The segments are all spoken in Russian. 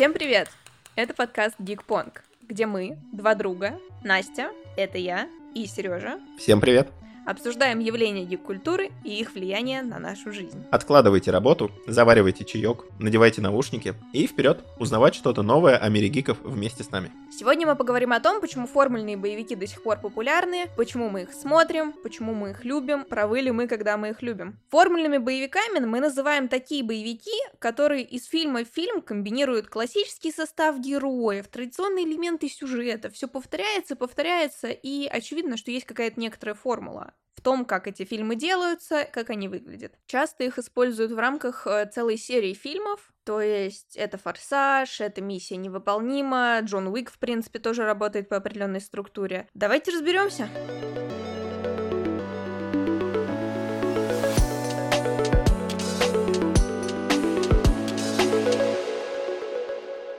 Всем привет! Это подкаст Geek Pong, где мы, два друга, Настя, это я, и Сережа, Всем привет! Обсуждаем явления гик-культуры и их влияние на нашу жизнь. Откладывайте работу, заваривайте чаек, надевайте наушники и вперед узнавать что-то новое о мире гиков вместе с нами. Сегодня мы поговорим о том, почему формульные боевики до сих пор популярны, почему мы их смотрим, почему мы их любим, правы ли мы, когда мы их любим. Формульными боевиками мы называем такие боевики, которые из фильма в фильм комбинируют классический состав героев, традиционные элементы сюжета, все повторяется, повторяется, и очевидно, что есть какая-то некоторая формула в том, как эти фильмы делаются, как они выглядят. Часто их используют в рамках э, целой серии фильмов, то есть это «Форсаж», это «Миссия невыполнима», Джон Уик, в принципе, тоже работает по определенной структуре. Давайте разберемся.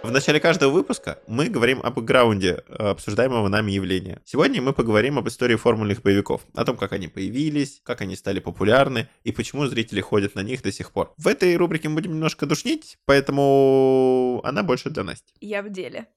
В начале каждого выпуска мы говорим об бэкграунде э, обсуждаемого нами явления. Сегодня мы поговорим об истории формульных боевиков, о том, как они появились, как они стали популярны и почему зрители ходят на них до сих пор. В этой рубрике мы будем немножко душнить, поэтому она больше для Насти. Я в деле.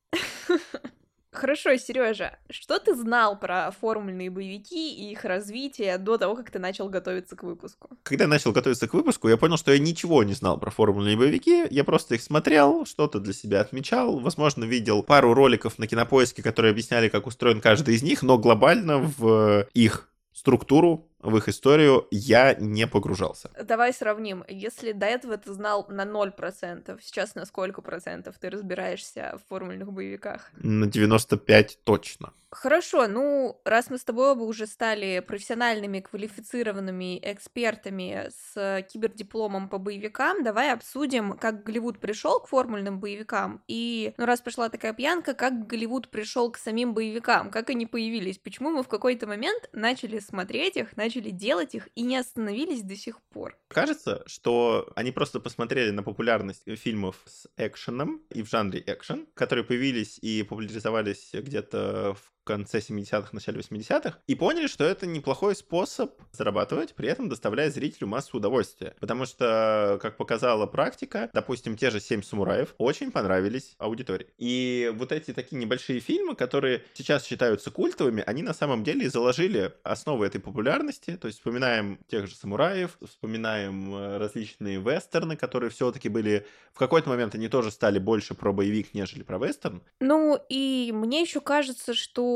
Хорошо, Сережа, что ты знал про формульные боевики и их развитие до того, как ты начал готовиться к выпуску? Когда я начал готовиться к выпуску, я понял, что я ничего не знал про формульные боевики. Я просто их смотрел, что-то для себя отмечал. Возможно, видел пару роликов на кинопоиске, которые объясняли, как устроен каждый из них, но глобально в их структуру в их историю я не погружался. Давай сравним. Если до этого ты знал на 0%, сейчас на сколько процентов ты разбираешься в формульных боевиках? На 95 точно. Хорошо, ну, раз мы с тобой оба уже стали профессиональными, квалифицированными экспертами с кибердипломом по боевикам, давай обсудим, как Голливуд пришел к формульным боевикам, и, ну, раз пошла такая пьянка, как Голливуд пришел к самим боевикам, как они появились, почему мы в какой-то момент начали смотреть их, начали делать их и не остановились до сих пор. Кажется, что они просто посмотрели на популярность фильмов с экшеном и в жанре экшен, которые появились и популяризовались где-то в конце 70-х, начале 80-х, и поняли, что это неплохой способ зарабатывать, при этом доставляя зрителю массу удовольствия. Потому что, как показала практика, допустим, те же «Семь самураев» очень понравились аудитории. И вот эти такие небольшие фильмы, которые сейчас считаются культовыми, они на самом деле заложили основы этой популярности. То есть вспоминаем тех же самураев, вспоминаем э, различные вестерны, которые все-таки были... В какой-то момент они тоже стали больше про боевик, нежели про вестерн. Ну, и мне еще кажется, что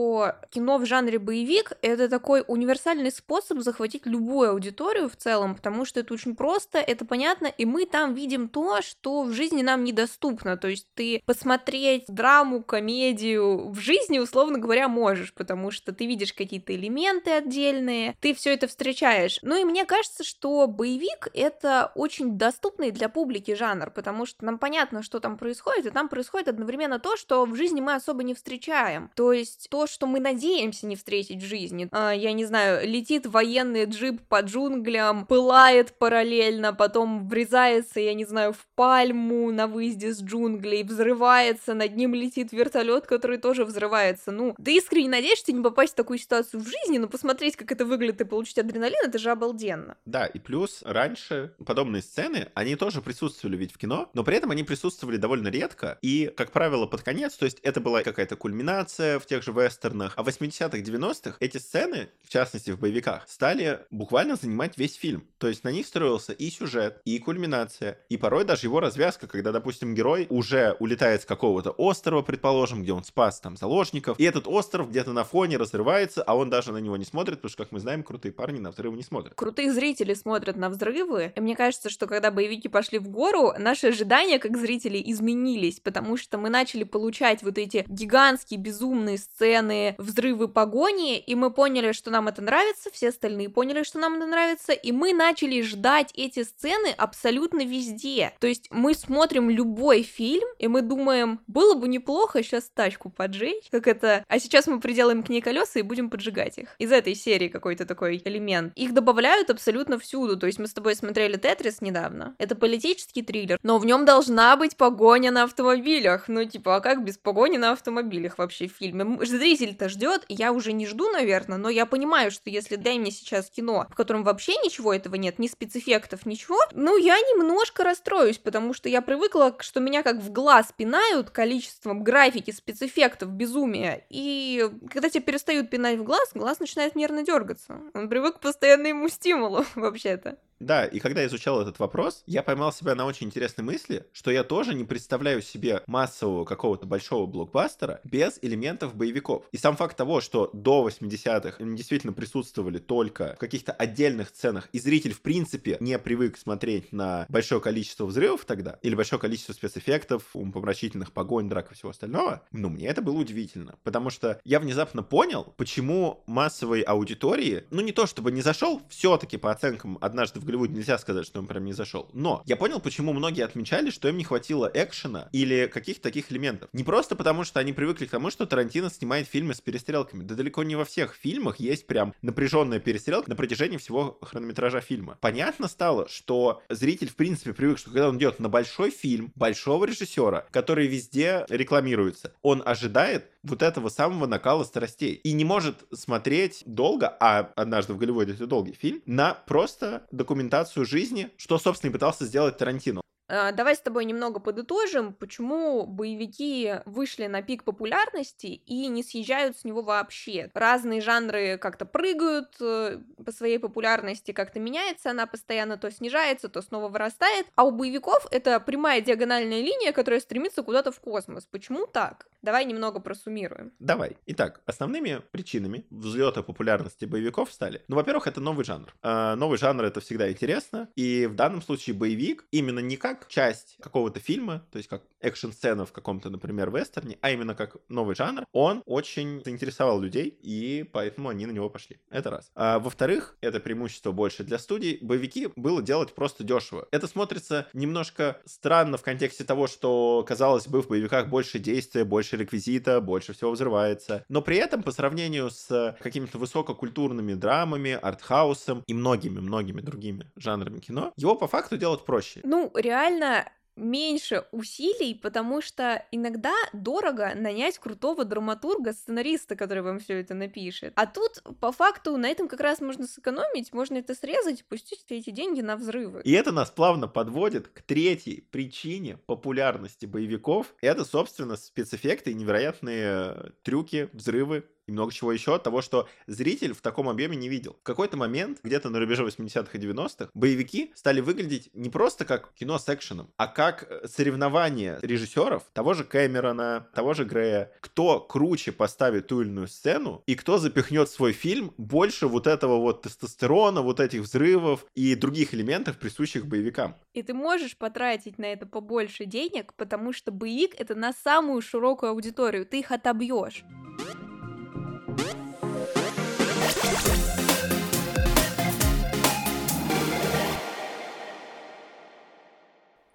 кино в жанре боевик — это такой универсальный способ захватить любую аудиторию в целом, потому что это очень просто, это понятно, и мы там видим то, что в жизни нам недоступно. То есть ты посмотреть драму, комедию в жизни, условно говоря, можешь, потому что ты видишь какие-то элементы отдельные, ты все это встречаешь. Ну и мне кажется, что боевик — это очень доступный для публики жанр, потому что нам понятно, что там происходит, и там происходит одновременно то, что в жизни мы особо не встречаем. То есть то, что мы надеемся не встретить в жизни. А, я не знаю, летит военный джип по джунглям, пылает параллельно, потом врезается, я не знаю, в пальму на выезде с джунглей, взрывается, над ним летит вертолет, который тоже взрывается. Ну, ты искренне надеешься не попасть в такую ситуацию в жизни, но посмотреть, как это выглядит и получить адреналин, это же обалденно. Да, и плюс раньше подобные сцены, они тоже присутствовали ведь в кино, но при этом они присутствовали довольно редко, и, как правило, под конец, то есть это была какая-то кульминация в тех же вестернах, вестернах. А в 80-х, 90-х эти сцены, в частности в боевиках, стали буквально занимать весь фильм. То есть на них строился и сюжет, и кульминация, и порой даже его развязка, когда, допустим, герой уже улетает с какого-то острова, предположим, где он спас там заложников, и этот остров где-то на фоне разрывается, а он даже на него не смотрит, потому что, как мы знаем, крутые парни на взрывы не смотрят. Крутые зрители смотрят на взрывы, и мне кажется, что когда боевики пошли в гору, наши ожидания как зрителей изменились, потому что мы начали получать вот эти гигантские безумные сцены, взрывы погони, и мы поняли, что нам это нравится, все остальные поняли, что нам это нравится, и мы начали ждать эти сцены абсолютно везде. То есть мы смотрим любой фильм, и мы думаем, было бы неплохо сейчас тачку поджечь, как это, а сейчас мы приделаем к ней колеса и будем поджигать их. Из этой серии какой-то такой элемент. Их добавляют абсолютно всюду, то есть мы с тобой смотрели Тетрис недавно. Это политический триллер, но в нем должна быть погоня на автомобилях. Ну, типа, а как без погони на автомобилях вообще в фильме? Зритель зритель-то ждет, я уже не жду, наверное, но я понимаю, что если дай мне сейчас кино, в котором вообще ничего этого нет, ни спецэффектов, ничего, ну, я немножко расстроюсь, потому что я привыкла, что меня как в глаз пинают количеством графики, спецэффектов, безумия, и когда тебя перестают пинать в глаз, глаз начинает нервно дергаться. Он привык к постоянному стимулу, вообще-то. Да, и когда я изучал этот вопрос, я поймал себя на очень интересной мысли, что я тоже не представляю себе массового какого-то большого блокбастера без элементов боевиков. И сам факт того, что до 80-х они действительно присутствовали только в каких-то отдельных сценах, и зритель, в принципе, не привык смотреть на большое количество взрывов тогда, или большое количество спецэффектов, умопомрачительных погонь, драк и всего остального, ну, мне это было удивительно. Потому что я внезапно понял, почему массовой аудитории, ну, не то чтобы не зашел, все-таки по оценкам однажды в Голливуде нельзя сказать, что он прям не зашел. Но я понял, почему многие отмечали, что им не хватило экшена или каких-то таких элементов. Не просто потому, что они привыкли к тому, что Тарантино снимает фильмы с перестрелками. Да далеко не во всех фильмах есть прям напряженная перестрелка на протяжении всего хронометража фильма. Понятно стало, что зритель в принципе привык, что когда он идет на большой фильм, большого режиссера, который везде рекламируется, он ожидает вот этого самого накала страстей. И не может смотреть долго, а однажды в Голливуде это долгий фильм, на просто документацию жизни, что, собственно, и пытался сделать Тарантино. А, давай с тобой немного подытожим, почему боевики вышли на пик популярности и не съезжают с него вообще. Разные жанры как-то прыгают э, по своей популярности, как-то меняется она постоянно, то снижается, то снова вырастает. А у боевиков это прямая диагональная линия, которая стремится куда-то в космос. Почему так? Давай немного просуммируем. Давай. Итак, основными причинами взлета популярности боевиков стали, ну, во-первых, это новый жанр. Э, новый жанр это всегда интересно, и в данном случае боевик именно не как как часть какого-то фильма, то есть как экшн-сцена в каком-то, например, вестерне, а именно как новый жанр, он очень заинтересовал людей, и поэтому они на него пошли. Это раз. А, во-вторых, это преимущество больше для студий. Боевики было делать просто дешево. Это смотрится немножко странно в контексте того, что, казалось бы, в боевиках больше действия, больше реквизита, больше всего взрывается. Но при этом, по сравнению с какими-то высококультурными драмами, артхаусом и многими-многими другими жанрами кино, его по факту делать проще. Ну, реально реально меньше усилий, потому что иногда дорого нанять крутого драматурга, сценариста, который вам все это напишет. А тут, по факту, на этом как раз можно сэкономить, можно это срезать и пустить все эти деньги на взрывы. И это нас плавно подводит к третьей причине популярности боевиков. Это, собственно, спецэффекты и невероятные трюки, взрывы, и много чего еще от того, что зритель в таком объеме не видел. В какой-то момент, где-то на рубеже 80-х и 90-х, боевики стали выглядеть не просто как кино с экшеном, а как э, соревнование режиссеров, того же Кэмерона, того же Грея, кто круче поставит ту или иную сцену, и кто запихнет свой фильм больше вот этого вот тестостерона, вот этих взрывов и других элементов, присущих боевикам. И ты можешь потратить на это побольше денег, потому что боевик — это на самую широкую аудиторию, ты их отобьешь.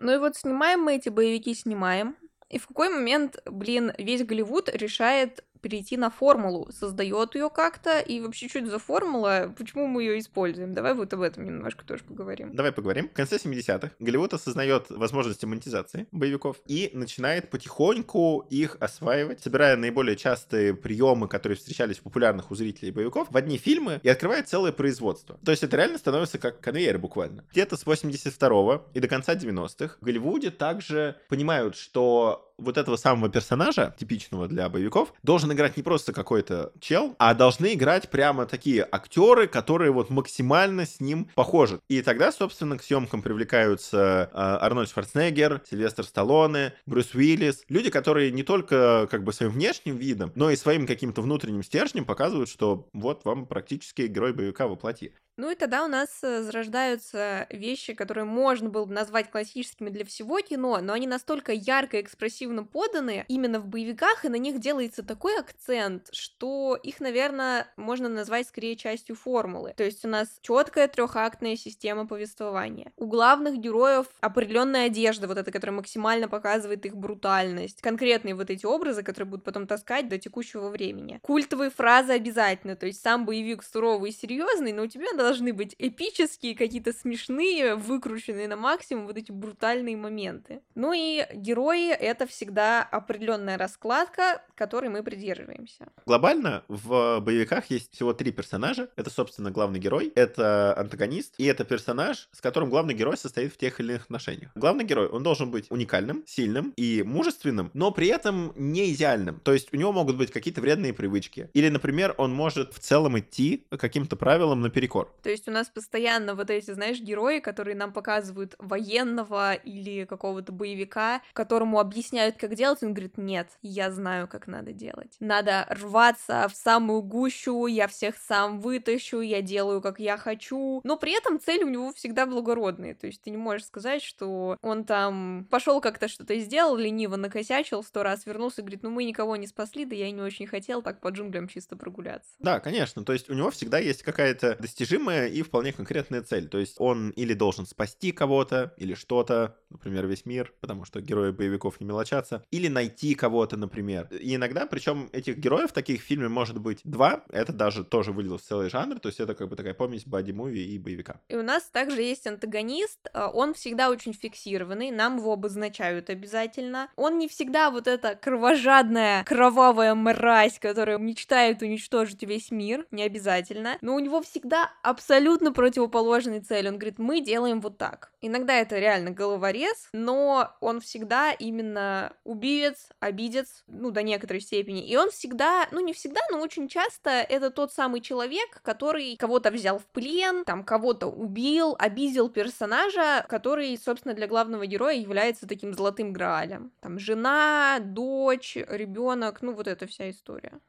Ну и вот снимаем мы эти боевики, снимаем. И в какой момент, блин, весь Голливуд решает перейти на формулу, создает ее как-то, и вообще, что это за формула, почему мы ее используем? Давай вот об этом немножко тоже поговорим. Давай поговорим. В конце 70-х Голливуд осознает возможности монетизации боевиков и начинает потихоньку их осваивать, собирая наиболее частые приемы, которые встречались в популярных у зрителей боевиков, в одни фильмы и открывает целое производство. То есть это реально становится как конвейер буквально. Где-то с 82 и до конца 90-х в Голливуде также понимают, что вот этого самого персонажа, типичного для боевиков, должен играть не просто какой-то чел, а должны играть прямо такие актеры, которые вот максимально с ним похожи. И тогда, собственно, к съемкам привлекаются э, Арнольд Шварценеггер, Сильвестр Сталлоне, Брюс Уиллис. Люди, которые не только как бы своим внешним видом, но и своим каким-то внутренним стержнем показывают, что вот вам практически герой боевика воплоти. Ну и тогда у нас э, зарождаются вещи, которые можно было бы назвать классическими для всего кино, но они настолько ярко и экспрессивно поданы именно в боевиках, и на них делается такой акцент, что их, наверное, можно назвать скорее частью формулы. То есть у нас четкая трехактная система повествования. У главных героев определенная одежда, вот эта, которая максимально показывает их брутальность. Конкретные вот эти образы, которые будут потом таскать до текущего времени. Культовые фразы обязательно, то есть сам боевик суровый и серьезный, но у тебя должны быть эпические, какие-то смешные, выкрученные на максимум вот эти брутальные моменты. Ну и герои — это всегда определенная раскладка, которой мы придерживаемся. Глобально в боевиках есть всего три персонажа. Это, собственно, главный герой, это антагонист, и это персонаж, с которым главный герой состоит в тех или иных отношениях. Главный герой, он должен быть уникальным, сильным и мужественным, но при этом не идеальным. То есть у него могут быть какие-то вредные привычки. Или, например, он может в целом идти каким-то правилам наперекор. То есть у нас постоянно вот эти, знаешь, герои, которые нам показывают военного или какого-то боевика, которому объясняют, как делать, он говорит, нет, я знаю, как надо делать. Надо рваться в самую гущу, я всех сам вытащу, я делаю, как я хочу. Но при этом цель у него всегда благородная. То есть ты не можешь сказать, что он там пошел как-то что-то сделал, лениво накосячил, сто раз вернулся и говорит, ну мы никого не спасли, да я не очень хотел так по джунглям чисто прогуляться. Да, конечно. То есть у него всегда есть какая-то достижимая и вполне конкретная цель. То есть он или должен спасти кого-то, или что-то, например, весь мир, потому что герои боевиков не мелочатся, или найти кого-то, например. И иногда, причем этих героев таких в фильме может быть два, это даже тоже выделил целый жанр, то есть это как бы такая помесь боди-муви и боевика. И у нас также есть антагонист, а, он всегда очень фиксированный, нам его обозначают обязательно. Он не всегда вот эта кровожадная, кровавая мразь, которая мечтает уничтожить весь мир, не обязательно, но у него всегда абсолютно противоположная цель. Он говорит, мы делаем вот так. Иногда это реально головорез, но он всегда именно убивец, обидец, ну, до некоторой степени. И он всегда, ну, не всегда, но очень часто это тот самый человек, который кого-то взял в плен, там, кого-то убил, обидел персонажа, который, собственно, для главного героя является таким золотым граалем. Там, жена, дочь, ребенок, ну, вот эта вся история.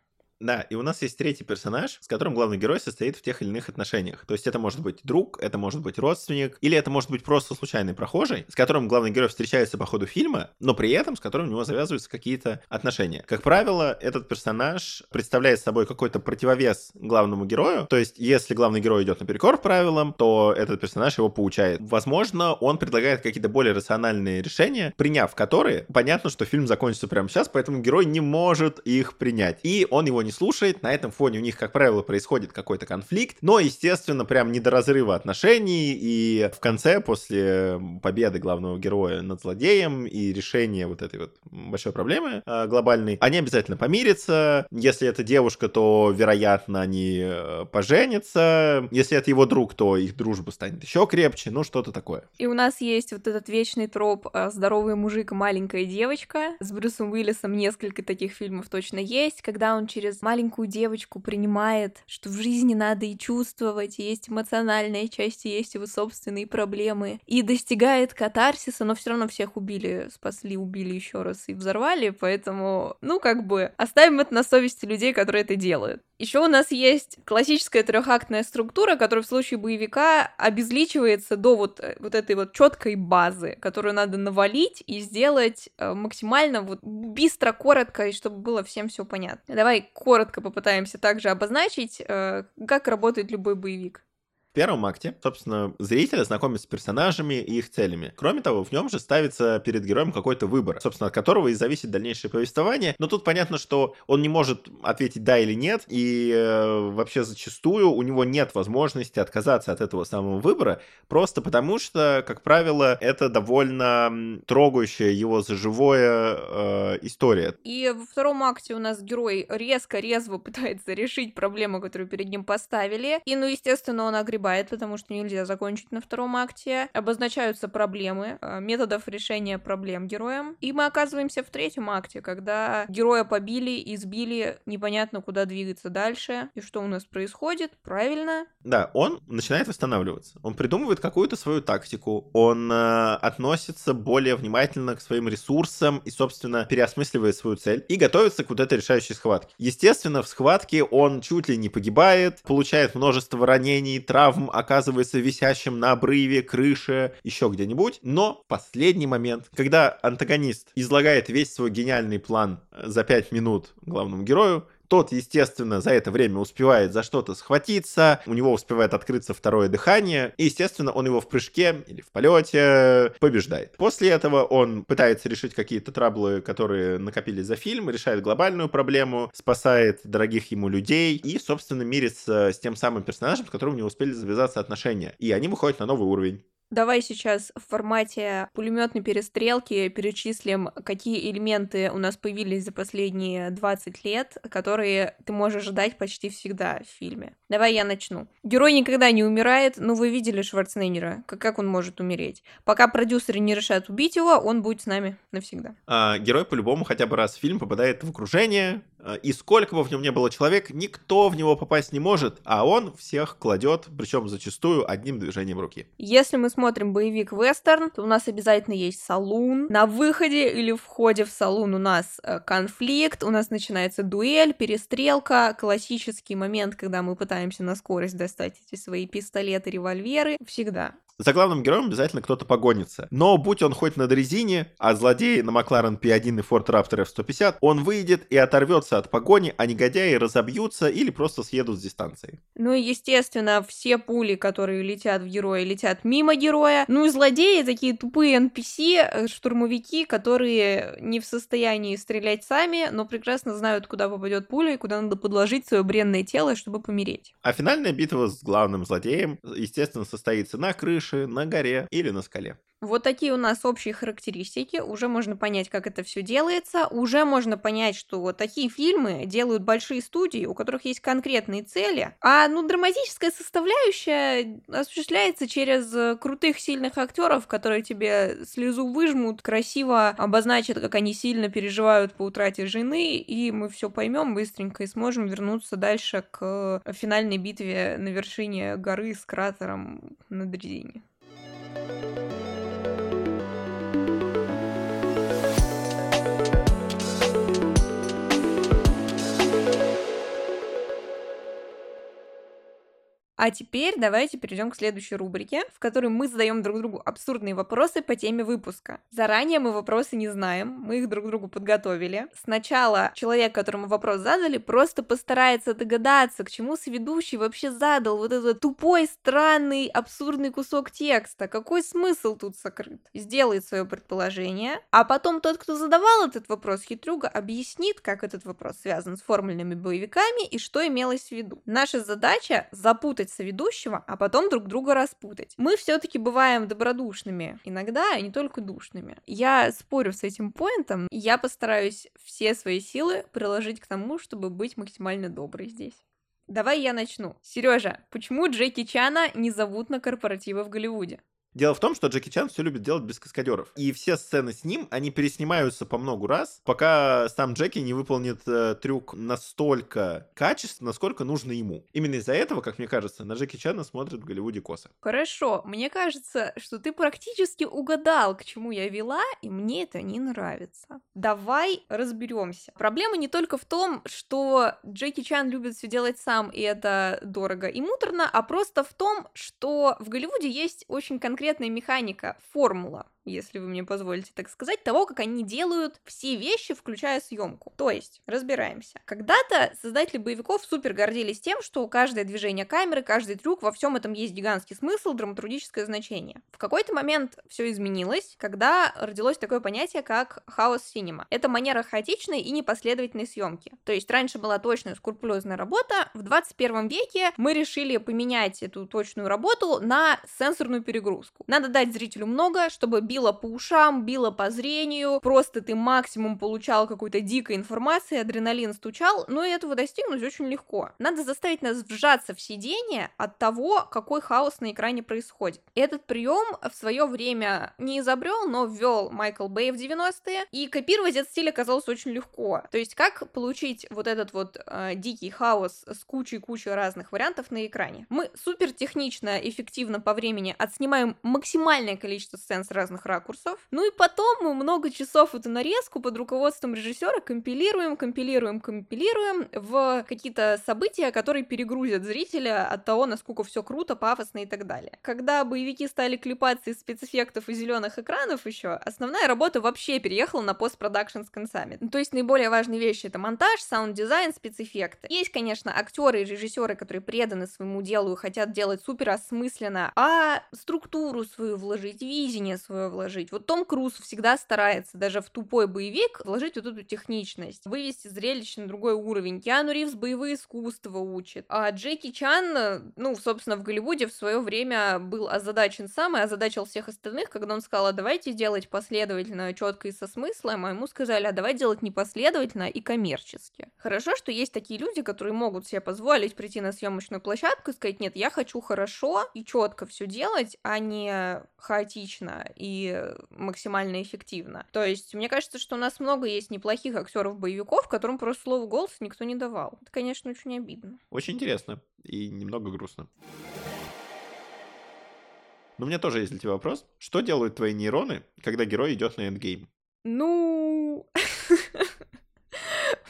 Да, и у нас есть третий персонаж, с которым главный герой состоит в тех или иных отношениях. То есть это может быть друг, это может быть родственник, или это может быть просто случайный прохожий, с которым главный герой встречается по ходу фильма, но при этом с которым у него завязываются какие-то отношения. Как правило, этот персонаж представляет собой какой-то противовес главному герою. То есть, если главный герой идет наперекор правилам, то этот персонаж его поучает. Возможно, он предлагает какие-то более рациональные решения, приняв которые, понятно, что фильм закончится прямо сейчас, поэтому герой не может их принять. И он его не слушает, на этом фоне у них, как правило, происходит какой-то конфликт, но, естественно, прям не до разрыва отношений, и в конце, после победы главного героя над злодеем и решения вот этой вот большой проблемы э, глобальной, они обязательно помирятся, если это девушка, то, вероятно, они э, поженятся, если это его друг, то их дружба станет еще крепче, ну, что-то такое. И у нас есть вот этот вечный троп э, «Здоровый мужик, маленькая девочка». С Брюсом Уиллисом несколько таких фильмов точно есть, когда он через маленькую девочку принимает, что в жизни надо и чувствовать, и есть эмоциональная часть, и есть его собственные проблемы, и достигает катарсиса, но все равно всех убили, спасли, убили еще раз и взорвали, поэтому, ну, как бы, оставим это на совести людей, которые это делают. Еще у нас есть классическая трехактная структура, которая в случае боевика обезличивается до вот, э, вот этой вот четкой базы, которую надо навалить и сделать э, максимально вот быстро, коротко, и чтобы было всем все понятно. Давай коротко попытаемся также обозначить, э, как работает любой боевик первом акте, собственно, зритель знакомится с персонажами и их целями. Кроме того, в нем же ставится перед героем какой-то выбор, собственно, от которого и зависит дальнейшее повествование. Но тут понятно, что он не может ответить да или нет, и э, вообще зачастую у него нет возможности отказаться от этого самого выбора, просто потому что, как правило, это довольно трогающая его за живое э, история. И во втором акте у нас герой резко, резво пытается решить проблему, которую перед ним поставили, и, ну, естественно, он огребает погибает, потому что нельзя закончить на втором акте. Обозначаются проблемы, э, методов решения проблем героям. И мы оказываемся в третьем акте, когда героя побили, избили, непонятно куда двигаться дальше. И что у нас происходит? Правильно. Да, он начинает восстанавливаться. Он придумывает какую-то свою тактику. Он э, относится более внимательно к своим ресурсам и, собственно, переосмысливает свою цель и готовится к вот этой решающей схватке. Естественно, в схватке он чуть ли не погибает, получает множество ранений, травм, травм оказывается висящим на обрыве, крыше, еще где-нибудь. Но последний момент, когда антагонист излагает весь свой гениальный план за 5 минут главному герою, Тот, естественно, за это время успевает за что-то схватиться, у него успевает открыться второе дыхание, и, естественно, он его в прыжке или в полете побеждает. После этого он пытается решить какие-то траблы, которые накопились за фильм, решает глобальную проблему, спасает дорогих ему людей и, собственно, мирится с тем самым персонажем, с которым не успели завязаться отношения. И они выходят на новый уровень. Давай сейчас в формате пулеметной перестрелки перечислим, какие элементы у нас появились за последние 20 лет, которые ты можешь ждать почти всегда в фильме. Давай я начну. Герой никогда не умирает, но вы видели Шварценеггера, как, как он может умереть. Пока продюсеры не решат убить его, он будет с нами навсегда. А, герой по-любому хотя бы раз в фильм попадает в окружение, а, и сколько бы в нем не было человек, никто в него попасть не может, а он всех кладет, причем зачастую одним движением руки. Если мы смотрим боевик вестерн, то у нас обязательно есть салун. На выходе или входе в салун у нас э, конфликт, у нас начинается дуэль, перестрелка, классический момент, когда мы пытаемся на скорость достать эти свои пистолеты, револьверы. Всегда. За главным героем обязательно кто-то погонится. Но будь он хоть на дрезине, а злодей на Макларен P1 и Ford Raptor F150, он выйдет и оторвется от погони, а негодяи разобьются или просто съедут с дистанции. Ну и, естественно, все пули, которые летят в героя, летят мимо героя. Ну и злодеи, такие тупые NPC, э, штурмовики, которые не в состоянии стрелять сами, но прекрасно знают, куда попадет пуля и куда надо подложить свое бренное тело, чтобы помереть. А финальная битва с главным злодеем, естественно, состоится на крыше, крыше, на горе или на скале. Вот такие у нас общие характеристики. Уже можно понять, как это все делается. Уже можно понять, что вот такие фильмы делают большие студии, у которых есть конкретные цели. А ну, драматическая составляющая осуществляется через крутых, сильных актеров, которые тебе слезу выжмут, красиво обозначат, как они сильно переживают по утрате жены, и мы все поймем быстренько и сможем вернуться дальше к финальной битве на вершине горы с кратером на дрезине. А теперь давайте перейдем к следующей рубрике, в которой мы задаем друг другу абсурдные вопросы по теме выпуска. Заранее мы вопросы не знаем, мы их друг другу подготовили. Сначала человек, которому вопрос задали, просто постарается догадаться, к чему сведущий вообще задал вот этот тупой, странный, абсурдный кусок текста. Какой смысл тут сокрыт? Сделает свое предположение, а потом тот, кто задавал этот вопрос, хитрюга, объяснит, как этот вопрос связан с формульными боевиками и что имелось в виду. Наша задача запутать запутать соведущего, а потом друг друга распутать. Мы все-таки бываем добродушными иногда, и не только душными. Я спорю с этим поинтом, и я постараюсь все свои силы приложить к тому, чтобы быть максимально доброй здесь. Давай я начну. Сережа, почему Джеки Чана не зовут на корпоративы в Голливуде? Дело в том, что Джеки Чан все любит делать без каскадеров. И все сцены с ним, они переснимаются по много раз, пока сам Джеки не выполнит э, трюк настолько качественно, насколько нужно ему. Именно из-за этого, как мне кажется, на Джеки Чана смотрят в Голливуде косо. Хорошо, мне кажется, что ты практически угадал, к чему я вела, и мне это не нравится. Давай разберемся. Проблема не только в том, что Джеки Чан любит все делать сам, и это дорого и муторно, а просто в том, что в Голливуде есть очень конкретный конкретная механика, формула если вы мне позволите так сказать, того, как они делают все вещи, включая съемку. То есть, разбираемся. Когда-то создатели боевиков супер гордились тем, что каждое движение камеры, каждый трюк, во всем этом есть гигантский смысл, драматургическое значение. В какой-то момент все изменилось, когда родилось такое понятие, как хаос синема. Это манера хаотичной и непоследовательной съемки. То есть, раньше была точная скрупулезная работа, в 21 веке мы решили поменять эту точную работу на сенсорную перегрузку. Надо дать зрителю много, чтобы била по ушам, била по зрению, просто ты максимум получал какой-то дикой информации, адреналин стучал, но этого достигнуть очень легко. Надо заставить нас вжаться в сидение от того, какой хаос на экране происходит. Этот прием в свое время не изобрел, но ввел Майкл Бэй в 90-е, и копировать этот стиль оказалось очень легко. То есть как получить вот этот вот э, дикий хаос с кучей-кучей разных вариантов на экране? Мы супер технично, эффективно по времени отснимаем максимальное количество сцен с разных разных ракурсов. Ну и потом мы много часов эту нарезку под руководством режиссера компилируем, компилируем, компилируем в какие-то события, которые перегрузят зрителя от того, насколько все круто, пафосно и так далее. Когда боевики стали клепаться из спецэффектов и зеленых экранов еще, основная работа вообще переехала на постпродакшн с концами. Ну, то есть наиболее важные вещи это монтаж, саунд-дизайн, спецэффекты. Есть, конечно, актеры и режиссеры, которые преданы своему делу и хотят делать супер осмысленно, а структуру свою вложить, видение свое вложить. Вот Том Круз всегда старается даже в тупой боевик вложить вот эту техничность, вывести зрелище на другой уровень. Киану Ривз боевые искусства учит. А Джеки Чан, ну, собственно, в Голливуде в свое время был озадачен сам и озадачил всех остальных, когда он сказал, а давайте делать последовательно, четко и со смыслом, а ему сказали, а давай делать непоследовательно и коммерчески. Хорошо, что есть такие люди, которые могут себе позволить прийти на съемочную площадку и сказать, нет, я хочу хорошо и четко все делать, а не хаотично и максимально эффективно. То есть, мне кажется, что у нас много есть неплохих актеров-боевиков, которым просто слово голос никто не давал. Это, конечно, очень обидно. Очень интересно и немного грустно. Но у меня тоже есть для тебя вопрос. Что делают твои нейроны, когда герой идет на endgame? Ну...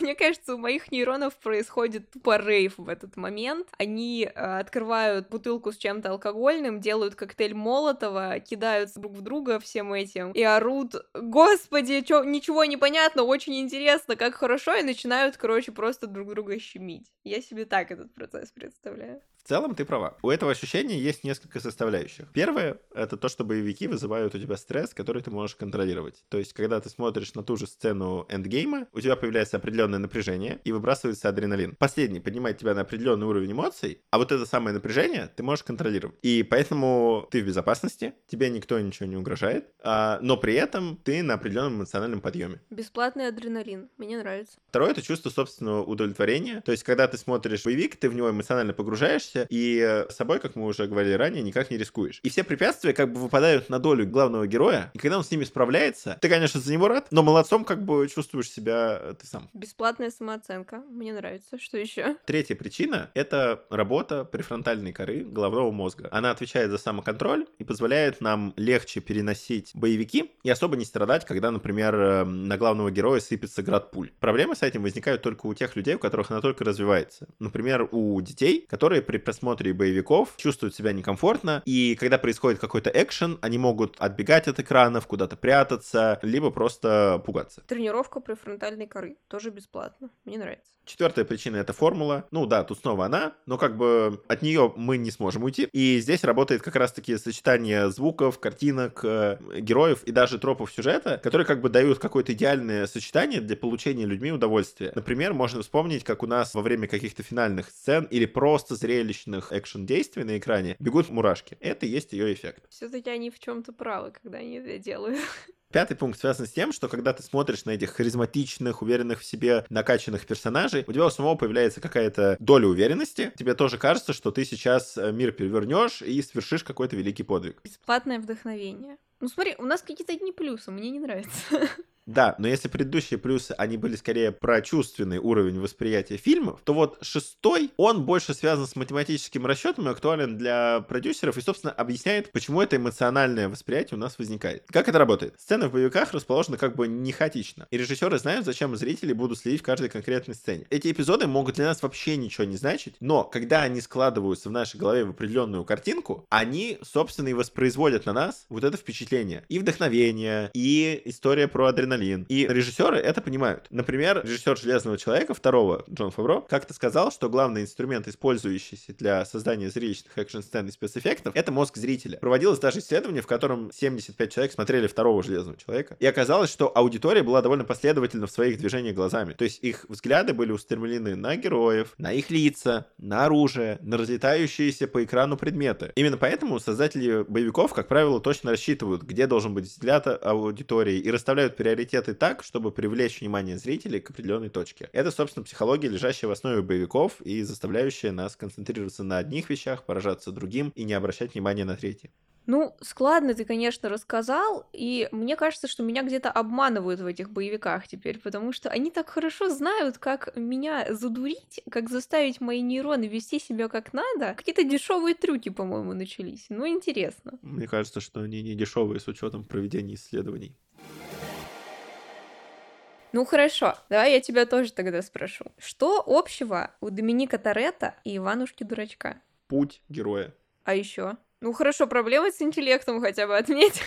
Мне кажется, у моих нейронов происходит тупо рейв в этот момент. Они э, открывают бутылку с чем-то алкогольным, делают коктейль Молотова, кидаются друг в друга всем этим и орут «Господи, чё, ничего не понятно, очень интересно, как хорошо!» и начинают, короче, просто друг друга щемить. Я себе так этот процесс представляю. В целом ты права. У этого ощущения есть несколько составляющих. Первое — это то, что боевики вызывают у тебя стресс, который ты можешь контролировать. То есть, когда ты смотришь на ту же сцену эндгейма, у тебя появляется определенное напряжение и выбрасывается адреналин. Последний поднимает тебя на определенный уровень эмоций, а вот это самое напряжение ты можешь контролировать. И поэтому ты в безопасности, тебе никто ничего не угрожает, а, но при этом ты на определенном эмоциональном подъеме. Бесплатный адреналин. Мне нравится. Второе — это чувство собственного удовлетворения. То есть, когда ты смотришь боевик, ты в него эмоционально погружаешься, и собой, как мы уже говорили ранее, никак не рискуешь. И все препятствия как бы выпадают на долю главного героя, и когда он с ними справляется, ты, конечно, за него рад, но молодцом как бы чувствуешь себя э, ты сам. Бесплатная самооценка. Мне нравится. Что еще? Третья причина — это работа префронтальной коры головного мозга. Она отвечает за самоконтроль и позволяет нам легче переносить боевики и особо не страдать, когда, например, эм, на главного героя сыпется град пуль. Проблемы с этим возникают только у тех людей, у которых она только развивается. Например, у детей, которые при просмотре боевиков чувствуют себя некомфортно, и когда происходит какой-то экшен, они могут отбегать от экранов, куда-то прятаться, либо просто пугаться. Тренировка префронтальной коры тоже бесплатно. Мне нравится. Четвертая причина это формула. Ну да, тут снова она, но как бы от нее мы не сможем уйти. И здесь работает как раз-таки сочетание звуков, картинок, э, героев и даже тропов сюжета, которые как бы дают какое-то идеальное сочетание для получения людьми удовольствия. Например, можно вспомнить, как у нас во время каких-то финальных сцен или просто зрелищных экшен-действий на экране бегут мурашки. Это и есть ее эффект. Все-таки они в чем-то правы, когда они это делают. Пятый пункт связан с тем, что когда ты смотришь на этих харизматичных, уверенных в себе, накачанных персонажей, у тебя у самого появляется какая-то доля уверенности. Тебе тоже кажется, что ты сейчас э, мир перевернешь и свершишь какой-то великий подвиг. Бесплатное вдохновение. Ну смотри, у нас какие-то одни плюсы, мне не нравится. Да, но если предыдущие плюсы, они были скорее про чувственный уровень восприятия фильмов, то вот шестой, он больше связан с математическим расчетом и актуален для продюсеров и, собственно, объясняет, почему это эмоциональное восприятие у нас возникает. Как это работает? Сцены в боевиках расположены как бы не хаотично, и режиссеры знают, зачем зрители будут следить в каждой конкретной сцене. Эти эпизоды могут для нас вообще ничего не значить, но когда они складываются в нашей голове в определенную картинку, они, собственно, и воспроизводят на нас вот это впечатление. И вдохновение, и история про адреналин, адреналин. И режиссеры это понимают. Например, режиссер «Железного человека» второго, Джон Фавро, как-то сказал, что главный инструмент, использующийся для создания зрелищных экшн-сцен и спецэффектов, это мозг зрителя. Проводилось даже исследование, в котором 75 человек смотрели второго «Железного человека». И оказалось, что аудитория была довольно последовательна в своих движениях глазами. То есть их взгляды были устремлены на героев, на их лица, на оружие, на разлетающиеся по экрану предметы. Именно поэтому создатели боевиков, как правило, точно рассчитывают, где должен быть взгляд аудитории и расставляют приоритеты приоритеты так, чтобы привлечь внимание зрителей к определенной точке. Это, собственно, психология, лежащая в основе боевиков и заставляющая нас концентрироваться на одних вещах, поражаться другим и не обращать внимания на третьи. Ну, складно ты, конечно, рассказал, и мне кажется, что меня где-то обманывают в этих боевиках теперь, потому что они так хорошо знают, как меня задурить, как заставить мои нейроны вести себя как надо. Какие-то дешевые трюки, по-моему, начались. Ну, интересно. Мне кажется, что они не дешевые с учетом проведения исследований. Ну хорошо, давай я тебя тоже тогда спрошу. Что общего у Доминика Торетто и Иванушки Дурачка? Путь героя. А еще? Ну хорошо, проблемы с интеллектом хотя бы отметь.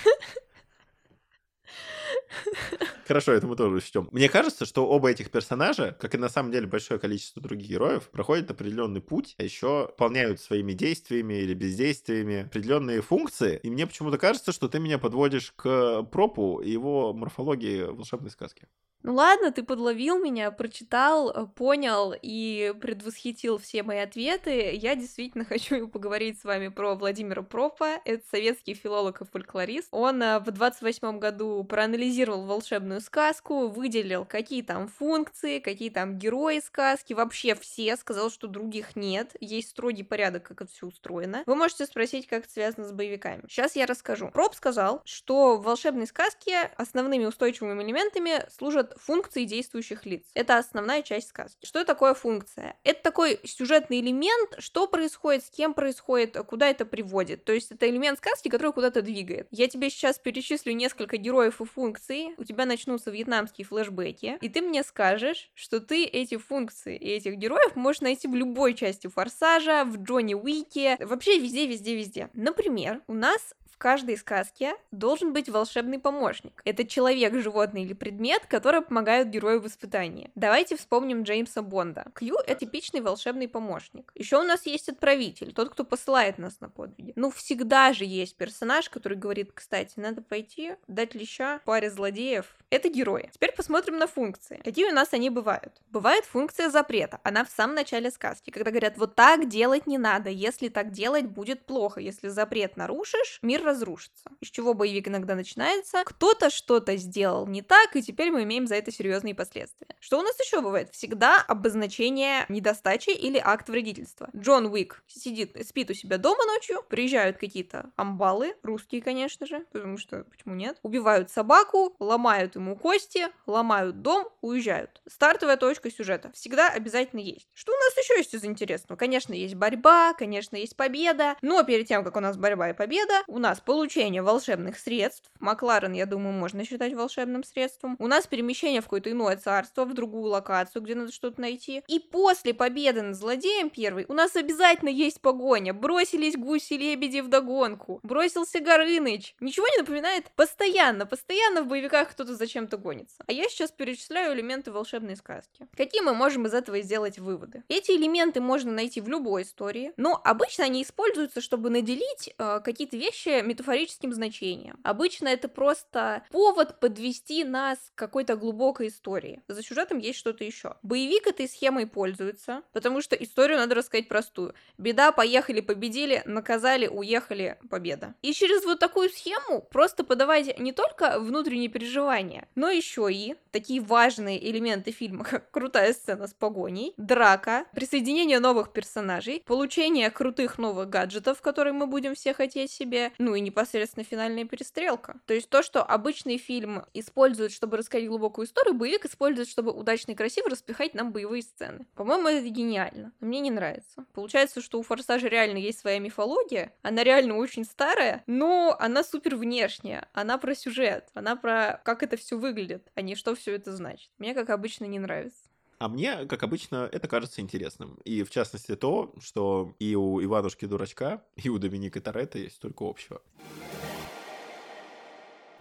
Хорошо, это мы тоже учтем. Мне кажется, что оба этих персонажа, как и на самом деле большое количество других героев, проходят определенный путь, а еще выполняют своими действиями или бездействиями определенные функции. И мне почему-то кажется, что ты меня подводишь к пропу и его морфологии волшебной сказки. Ну ладно, ты подловил меня, прочитал, э, понял и предвосхитил все мои ответы. Я действительно хочу поговорить с вами про Владимира Пропа. Это советский филолог и фольклорист. Он э, в 28 году проанализировал волшебную сказку, выделил, какие там функции, какие там герои сказки, вообще все, сказал, что других нет, есть строгий порядок, как это все устроено. Вы можете спросить, как это связано с боевиками. Сейчас я расскажу. Проп сказал, что в волшебной сказке основными устойчивыми элементами служат функции действующих лиц. Это основная часть сказки. Что такое функция? Это такой сюжетный элемент, что происходит, с кем происходит, куда это приводит. То есть это элемент сказки, который куда-то двигает. Я тебе сейчас перечислю несколько героев и функций, у тебя начнутся вьетнамские флешбеки, и ты мне скажешь, что ты эти функции и этих героев можешь найти в любой части Форсажа, в Джонни Уике, вообще везде, везде, везде. Например, у нас в каждой сказке должен быть волшебный помощник. Это человек, животное или предмет, который помогает герою в испытании. Давайте вспомним Джеймса Бонда. Кью — это типичный волшебный помощник. Еще у нас есть отправитель, тот, кто посылает нас на подвиги. Ну, всегда же есть персонаж, который говорит, кстати, надо пойти, дать леща паре злодеев. Это герои. Теперь посмотрим на функции. Какие у нас они бывают? Бывает функция запрета. Она в самом начале сказки, когда говорят, вот так делать не надо, если так делать, будет плохо. Если запрет нарушишь, мир разрушится. Из чего боевик иногда начинается? Кто-то что-то сделал не так, и теперь мы имеем за это серьезные последствия. Что у нас еще бывает? Всегда обозначение недостачи или акт вредительства. Джон Уик сидит, спит у себя дома ночью, приезжают какие-то амбалы, русские, конечно же, потому что почему нет? Убивают собаку, ломают ему кости, ломают дом, уезжают. Стартовая точка сюжета всегда обязательно есть. Что у нас еще есть из интересного? Конечно, есть борьба, конечно, есть победа, но перед тем, как у нас борьба и победа, у нас получение волшебных средств. Макларен, я думаю, можно считать волшебным средством. У нас перемещение в какое-то иное царство, в другую локацию, где надо что-то найти. И после победы над злодеем первый у нас обязательно есть погоня. Бросились гуси-лебеди в догонку. Бросился Горыныч. Ничего не напоминает? Постоянно, постоянно в боевиках кто-то зачем-то гонится. А я сейчас перечисляю элементы волшебной сказки. Какие мы можем из этого сделать выводы? Эти элементы можно найти в любой истории, но обычно они используются, чтобы наделить э, какие-то вещи метафорическим значением. Обычно это просто повод подвести нас к какой-то глубокой истории. За сюжетом есть что-то еще. Боевик этой схемой пользуется, потому что историю надо рассказать простую. Беда, поехали, победили, наказали, уехали, победа. И через вот такую схему просто подавать не только внутренние переживания, но еще и такие важные элементы фильма, как крутая сцена с погоней, драка, присоединение новых персонажей, получение крутых новых гаджетов, которые мы будем все хотеть себе, ну и непосредственно финальная перестрелка. То есть то, что обычный фильм использует, чтобы рассказать глубокую историю, боевик использует, чтобы удачно и красиво распихать нам боевые сцены. По-моему, это гениально. Но мне не нравится. Получается, что у Форсажа реально есть своя мифология, она реально очень старая, но она супер внешняя, она про сюжет, она про как это все выглядит, а не что все это значит. Мне, как обычно, не нравится. А мне, как обычно, это кажется интересным. И в частности то, что и у Иванушки Дурачка, и у Доминика Торетто есть только общего.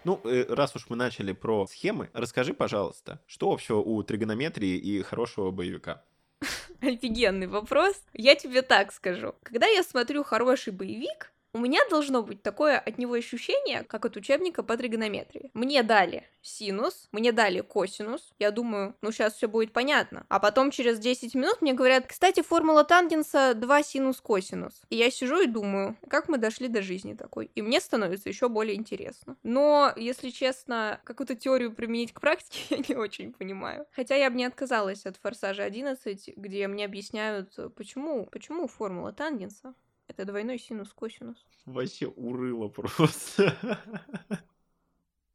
Ну, э, раз уж мы начали про схемы, расскажи, пожалуйста, что общего у тригонометрии и хорошего боевика? Офигенный вопрос. Я тебе так скажу. Когда я смотрю хороший боевик, у меня должно быть такое от него ощущение, как от учебника по тригонометрии. Мне дали синус, мне дали косинус. Я думаю, ну сейчас все будет понятно. А потом через 10 минут мне говорят, кстати, формула тангенса 2 синус косинус. И я сижу и думаю, как мы дошли до жизни такой. И мне становится еще более интересно. Но, если честно, какую-то теорию применить к практике я не очень понимаю. Хотя я бы не отказалась от форсажа 11, где мне объясняют, почему, почему формула тангенса Это двойной синус, косинус. Вообще урыло просто.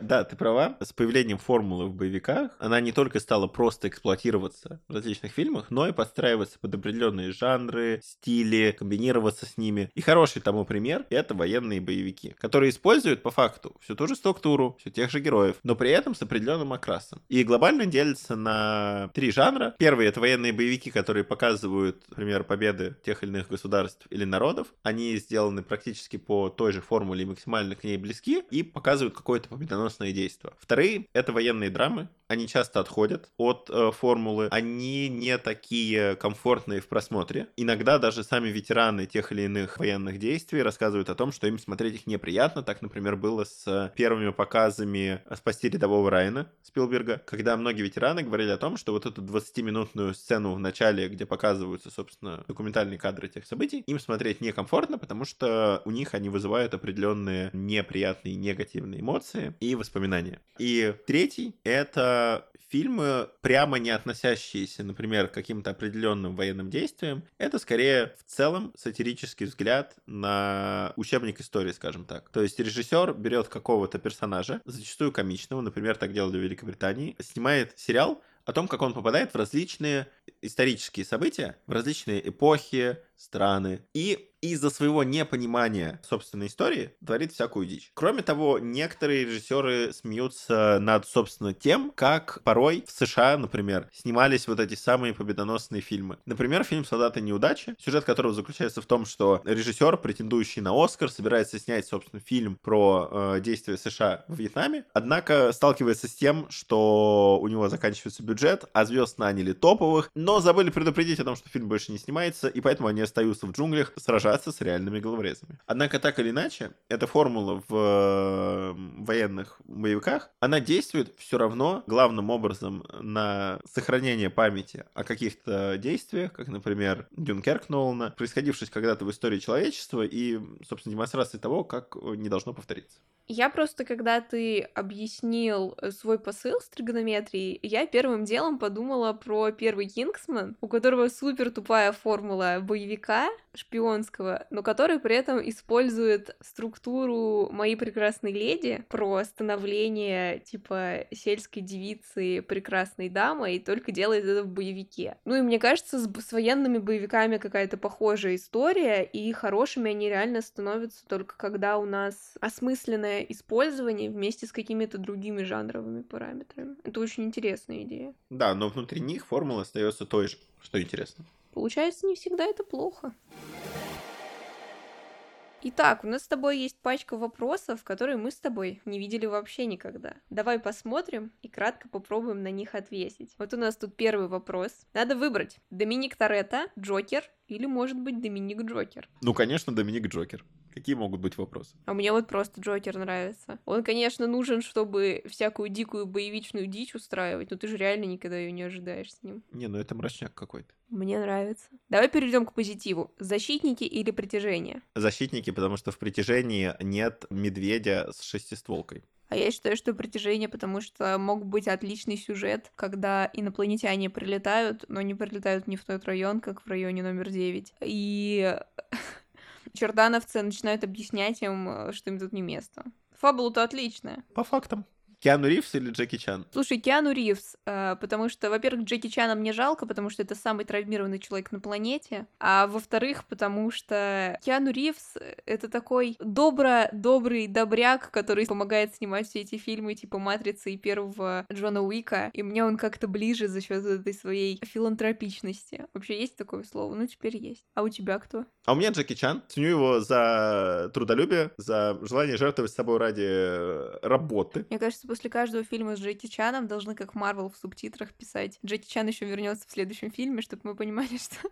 Да, ты права. С появлением формулы в боевиках она не только стала просто эксплуатироваться в различных фильмах, но и подстраиваться под определенные жанры, стили, комбинироваться с ними. И хороший тому пример — это военные боевики, которые используют по факту всю ту же структуру, все тех же героев, но при этом с определенным окрасом. И глобально делится на три жанра. Первый — это военные боевики, которые показывают, например, победы тех или иных государств или народов. Они сделаны практически по той же формуле и максимально к ней близки и показывают какое-то победоносное победоносные действия. Вторые — это военные драмы. Они часто отходят от э, формулы. Они не такие комфортные в просмотре. Иногда даже сами ветераны тех или иных военных действий рассказывают о том, что им смотреть их неприятно. Так, например, было с первыми показами «Спасти рядового Райана» Спилберга, когда многие ветераны говорили о том, что вот эту 20-минутную сцену в начале, где показываются, собственно, документальные кадры тех событий, им смотреть некомфортно, потому что у них они вызывают определенные неприятные негативные эмоции и воспоминания. И третий — это фильмы, прямо не относящиеся, например, к каким-то определенным военным действиям. Это скорее в целом сатирический взгляд на учебник истории, скажем так. То есть режиссер берет какого-то персонажа, зачастую комичного, например, так делали в Великобритании, снимает сериал, о том, как он попадает в различные исторические события, в различные эпохи, страны, и из-за своего непонимания собственной истории творит всякую дичь. Кроме того, некоторые режиссеры смеются над, собственно, тем, как порой в США, например, снимались вот эти самые победоносные фильмы. Например, фильм «Солдаты неудачи», сюжет которого заключается в том, что режиссер, претендующий на Оскар, собирается снять, собственно, фильм про э, действия США в Вьетнаме, однако сталкивается с тем, что у него заканчивается бюджет, а звезд наняли топовых, но забыли предупредить о том, что фильм больше не снимается, и поэтому они остаются в джунглях сражаться с реальными головорезами. Однако, так или иначе, эта формула в э, военных боевиках, она действует все равно главным образом на сохранение памяти о каких-то действиях, как, например, Дюнкерк Нолана, происходивших когда-то в истории человечества и, собственно, демонстрации того, как не должно повториться. Я просто, когда ты объяснил э, свой посыл с тригонометрией, я первым делом подумала про первый Кингсман, у которого супер тупая формула боевика шпионского, но который при этом использует структуру «Моей прекрасной леди» про становление типа сельской девицы прекрасной дамы и только делает это в боевике. Ну и мне кажется, с, с военными боевиками какая-то похожая история, и хорошими они реально становятся только когда у нас осмысленная использование вместе с какими-то другими жанровыми параметрами. Это очень интересная идея. Да, но внутри них формула остается той же, что интересно. Получается, не всегда это плохо. Итак, у нас с тобой есть пачка вопросов, которые мы с тобой не видели вообще никогда. Давай посмотрим и кратко попробуем на них ответить. Вот у нас тут первый вопрос. Надо выбрать Доминик Торетто, Джокер или, может быть, Доминик Джокер. Ну, конечно, Доминик Джокер. Какие могут быть вопросы? А мне вот просто Джокер нравится. Он, конечно, нужен, чтобы всякую дикую боевичную дичь устраивать, но ты же реально никогда ее не ожидаешь с ним. Не, ну это мрачняк какой-то. Мне нравится. Давай перейдем к позитиву. Защитники или притяжение? Защитники, потому что в притяжении нет медведя с шестистволкой. А я считаю, что притяжение, потому что мог быть отличный сюжет, когда инопланетяне прилетают, но не прилетают не в тот район, как в районе номер 9. И чердановцы начинают объяснять им, э, что им тут не место. Фабула-то отличная. По фактам. Киану Ривз или Джеки Чан? Слушай, Киану Ривз, э, потому что, во-первых, Джеки Чана мне жалко, потому что это самый травмированный человек на планете, а во-вторых, потому что Киану Ривз — это такой добро добрый добряк, который помогает снимать все эти фильмы типа «Матрицы» и первого Джона Уика, и мне он как-то ближе за счет этой своей филантропичности. Вообще есть такое слово? Ну, теперь есть. А у тебя кто? А у меня Джеки Чан. Ценю его за трудолюбие, за желание жертвовать собой ради э, работы. Мне кажется, после каждого фильма с Джеки Чаном должны, как Марвел в субтитрах, писать «Джеки Чан еще вернется в следующем фильме», чтобы мы понимали, что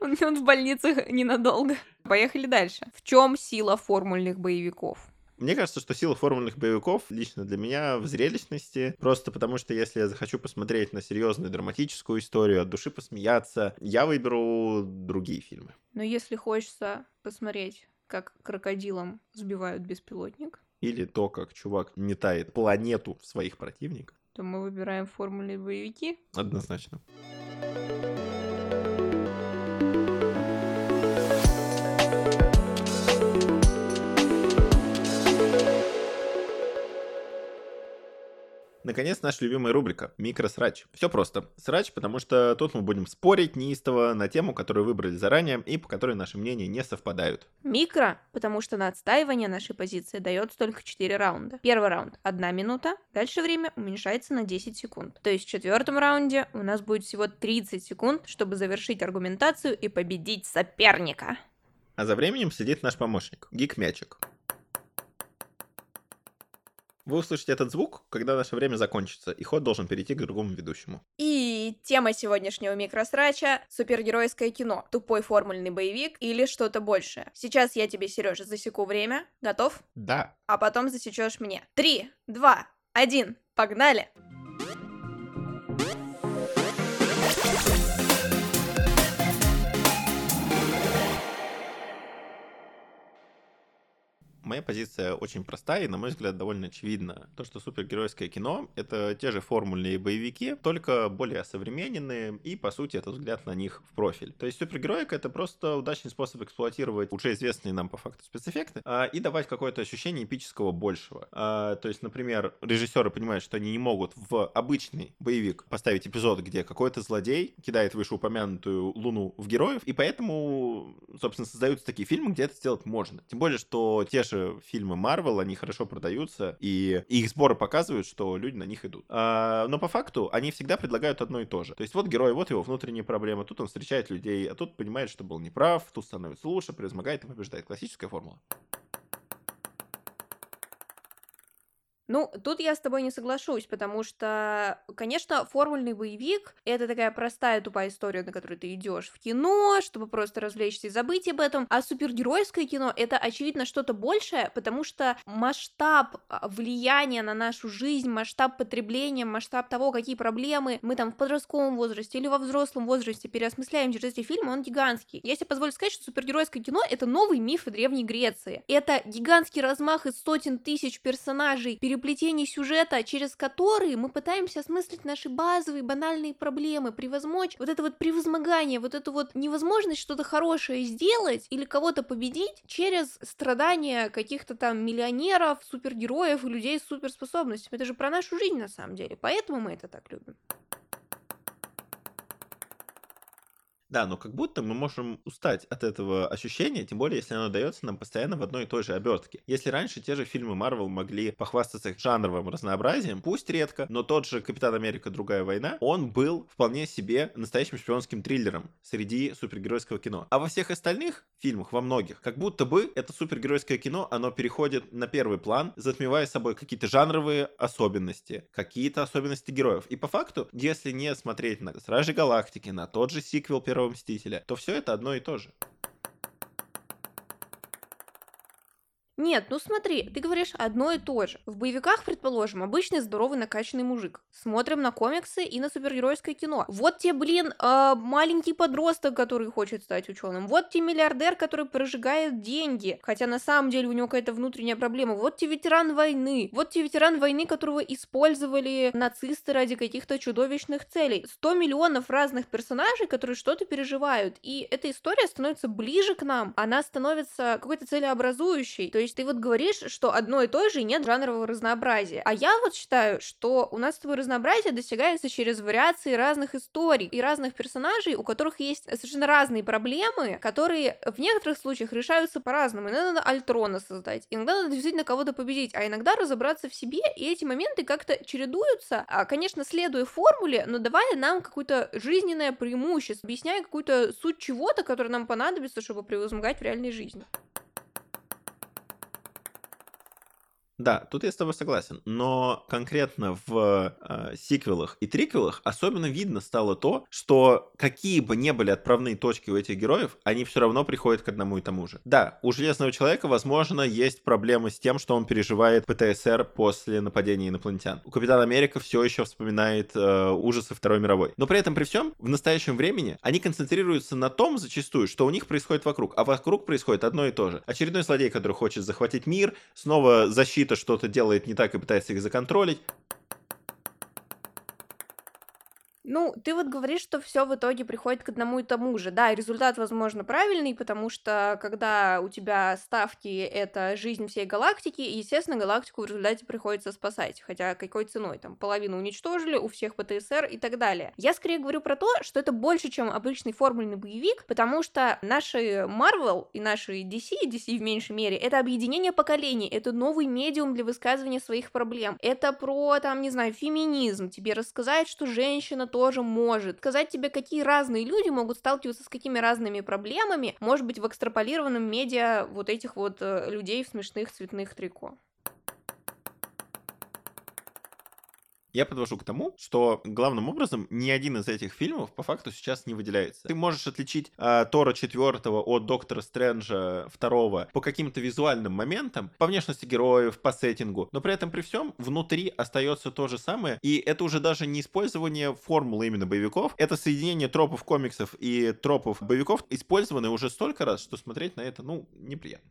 он, он в больницах ненадолго. Поехали дальше. В чем сила формульных боевиков? Мне кажется, что сила формульных боевиков лично для меня в зрелищности, просто потому что если я захочу посмотреть на серьезную драматическую историю, от души посмеяться, я выберу другие фильмы. Но если хочется посмотреть, как крокодилам сбивают беспилотник, или то, как чувак метает планету своих противников, то мы выбираем формульные боевики. Однозначно. Наконец, наша любимая рубрика «Микросрач». Все просто. Срач, потому что тут мы будем спорить неистово на тему, которую выбрали заранее и по которой наши мнения не совпадают. Микро, потому что на отстаивание нашей позиции дается только 4 раунда. Первый раунд — 1 минута, дальше время уменьшается на 10 секунд. То есть в четвертом раунде у нас будет всего 30 секунд, чтобы завершить аргументацию и победить соперника. А за временем сидит наш помощник, Гик Мячик. Вы услышите этот звук, когда наше время закончится, и ход должен перейти к другому ведущему. И тема сегодняшнего микросрача — супергеройское кино, тупой формульный боевик или что-то большее. Сейчас я тебе, Сережа, засеку время. Готов? Да. А потом засечешь мне. Три, два, один, погнали! Моя позиция очень простая и, на мой взгляд, довольно очевидна. То, что супергеройское кино — это те же формульные боевики, только более современные, и, по сути, это взгляд на них в профиль. То есть супергероика — это просто удачный способ эксплуатировать уже известные нам по факту спецэффекты а, и давать какое-то ощущение эпического большего. А, то есть, например, режиссеры понимают, что они не могут в обычный боевик поставить эпизод, где какой-то злодей кидает вышеупомянутую луну в героев, и поэтому, собственно, создаются такие фильмы, где это сделать можно. Тем более, что те же же фильмы Марвел, они хорошо продаются, и их сборы показывают, что люди на них идут. А, но по факту они всегда предлагают одно и то же. То есть вот герой, вот его внутренние проблемы, тут он встречает людей, а тут понимает, что был неправ, тут становится лучше, превозмогает и побеждает. Классическая формула. Ну, тут я с тобой не соглашусь, потому что, конечно, формульный боевик — это такая простая тупая история, на которую ты идешь в кино, чтобы просто развлечься и забыть об этом, а супергеройское кино — это, очевидно, что-то большее, потому что масштаб а, влияния на нашу жизнь, масштаб потребления, масштаб того, какие проблемы мы там в подростковом возрасте или во взрослом возрасте переосмысляем через эти фильмы, он гигантский. Я себе позволю сказать, что супергеройское кино — это новый миф Древней Греции. Это гигантский размах из сотен тысяч персонажей, переплетений сюжета, через которые мы пытаемся осмыслить наши базовые банальные проблемы, превозмочь вот это вот превозмогание, вот эту вот невозможность что-то хорошее сделать или кого-то победить через страдания каких-то там миллионеров, супергероев и людей с суперспособностями. Это же про нашу жизнь на самом деле, поэтому мы это так любим. Да, но как будто мы можем устать от этого ощущения, тем более, если оно дается нам постоянно в одной и той же обертке. Если раньше те же фильмы Марвел могли похвастаться жанровым разнообразием, пусть редко, но тот же Капитан Америка Другая война, он был вполне себе настоящим шпионским триллером среди супергеройского кино. А во всех остальных фильмах, во многих, как будто бы это супергеройское кино, оно переходит на первый план, затмевая собой какие-то жанровые особенности, какие-то особенности героев. И по факту, если не смотреть на Стражи Галактики, на тот же сиквел Первого Мстителя, то все это одно и то же. Нет, ну смотри, ты говоришь одно и то же. В боевиках, предположим, обычный здоровый накачанный мужик. Смотрим на комиксы и на супергеройское кино. Вот тебе, блин, э, маленький подросток, который хочет стать ученым. Вот тебе миллиардер, который прожигает деньги, хотя на самом деле у него какая-то внутренняя проблема. Вот тебе ветеран войны. Вот тебе ветеран войны, которого использовали нацисты ради каких-то чудовищных целей. 100 миллионов разных персонажей, которые что-то переживают. И эта история становится ближе к нам. Она становится какой-то целеобразующей. То есть ты вот говоришь, что одно и то же нет жанрового разнообразия. А я вот считаю, что у нас с разнообразие достигается через вариации разных историй и разных персонажей, у которых есть совершенно разные проблемы, которые в некоторых случаях решаются по-разному. Иногда надо Альтрона создать, иногда надо действительно кого-то победить, а иногда разобраться в себе, и эти моменты как-то чередуются, а, конечно, следуя формуле, но давая нам какое-то жизненное преимущество, объясняя какую-то суть чего-то, которое нам понадобится, чтобы превозмогать в реальной жизни. Да, тут я с тобой согласен, но конкретно в э, сиквелах и триквелах особенно видно стало то, что какие бы ни были отправные точки у этих героев, они все равно приходят к одному и тому же. Да, у Железного Человека, возможно, есть проблемы с тем, что он переживает ПТСР после нападения инопланетян. У Капитана Америка все еще вспоминает э, ужасы Второй мировой. Но при этом, при всем, в настоящем времени они концентрируются на том зачастую, что у них происходит вокруг, а вокруг происходит одно и то же. Очередной злодей, который хочет захватить мир, снова защита защита что-то делает не так и пытается их законтролить. Ну, ты вот говоришь, что все в итоге приходит к одному и тому же. Да, результат, возможно, правильный, потому что когда у тебя ставки — это жизнь всей галактики, естественно, галактику в результате приходится спасать. Хотя какой ценой? Там половину уничтожили, у всех ПТСР и так далее. Я скорее говорю про то, что это больше, чем обычный формульный боевик, потому что наши Marvel и наши DC, DC в меньшей мере, это объединение поколений, это новый медиум для высказывания своих проблем. Это про, там, не знаю, феминизм, тебе рассказать, что женщина тоже может. Сказать тебе, какие разные люди могут сталкиваться с какими разными проблемами, может быть, в экстраполированном медиа вот этих вот э, людей в смешных цветных трико. Я подвожу к тому, что главным образом ни один из этих фильмов по факту сейчас не выделяется. Ты можешь отличить э, Тора 4 от Доктора Стрэнджа 2 по каким-то визуальным моментам, по внешности героев, по сеттингу, но при этом при всем внутри остается то же самое, и это уже даже не использование формулы именно боевиков, это соединение тропов комиксов и тропов боевиков, использованы уже столько раз, что смотреть на это, ну, неприятно.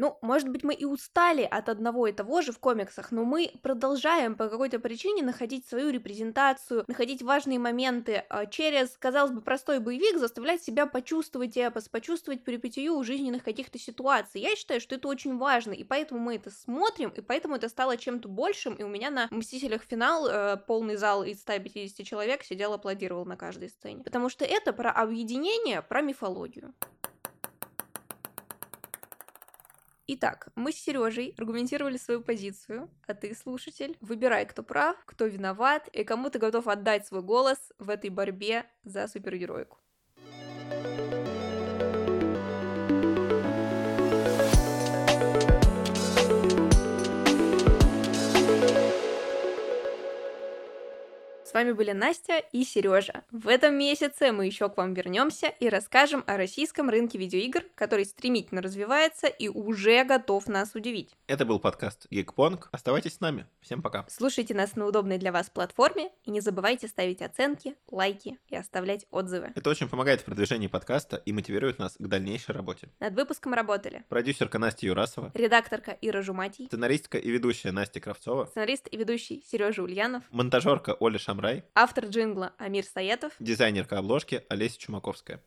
Ну, может быть, мы и устали от одного и того же в комиксах, но мы продолжаем по какой-то причине находить свою репрезентацию, находить важные моменты а, через, казалось бы, простой боевик, заставлять себя почувствовать эпос, почувствовать перипетию жизненных каких-то ситуаций. Я считаю, что это очень важно, и поэтому мы это смотрим, и поэтому это стало чем-то большим, и у меня на «Мстителях. Финал» э, полный зал из 150 человек сидел, аплодировал на каждой сцене. Потому что это про объединение, про мифологию. Итак, мы с Сережей аргументировали свою позицию, а ты, слушатель, выбирай, кто прав, кто виноват и кому ты готов отдать свой голос в этой борьбе за супергероику. С вами были Настя и Сережа. В этом месяце мы еще к вам вернемся и расскажем о российском рынке видеоигр, который стремительно развивается и уже готов нас удивить. Это был подкаст Geekpong. Оставайтесь с нами. Всем пока. Слушайте нас на удобной для вас платформе и не забывайте ставить оценки, лайки и оставлять отзывы. Это очень помогает в продвижении подкаста и мотивирует нас к дальнейшей работе. Над выпуском работали продюсерка Настя Юрасова, редакторка Ира Жуматий, сценаристка и ведущая Настя Кравцова, сценарист и ведущий Сережа Ульянов, монтажерка Оля Шамрай, автор джингла Амир Саетов, дизайнерка обложки Олеся Чумаковская.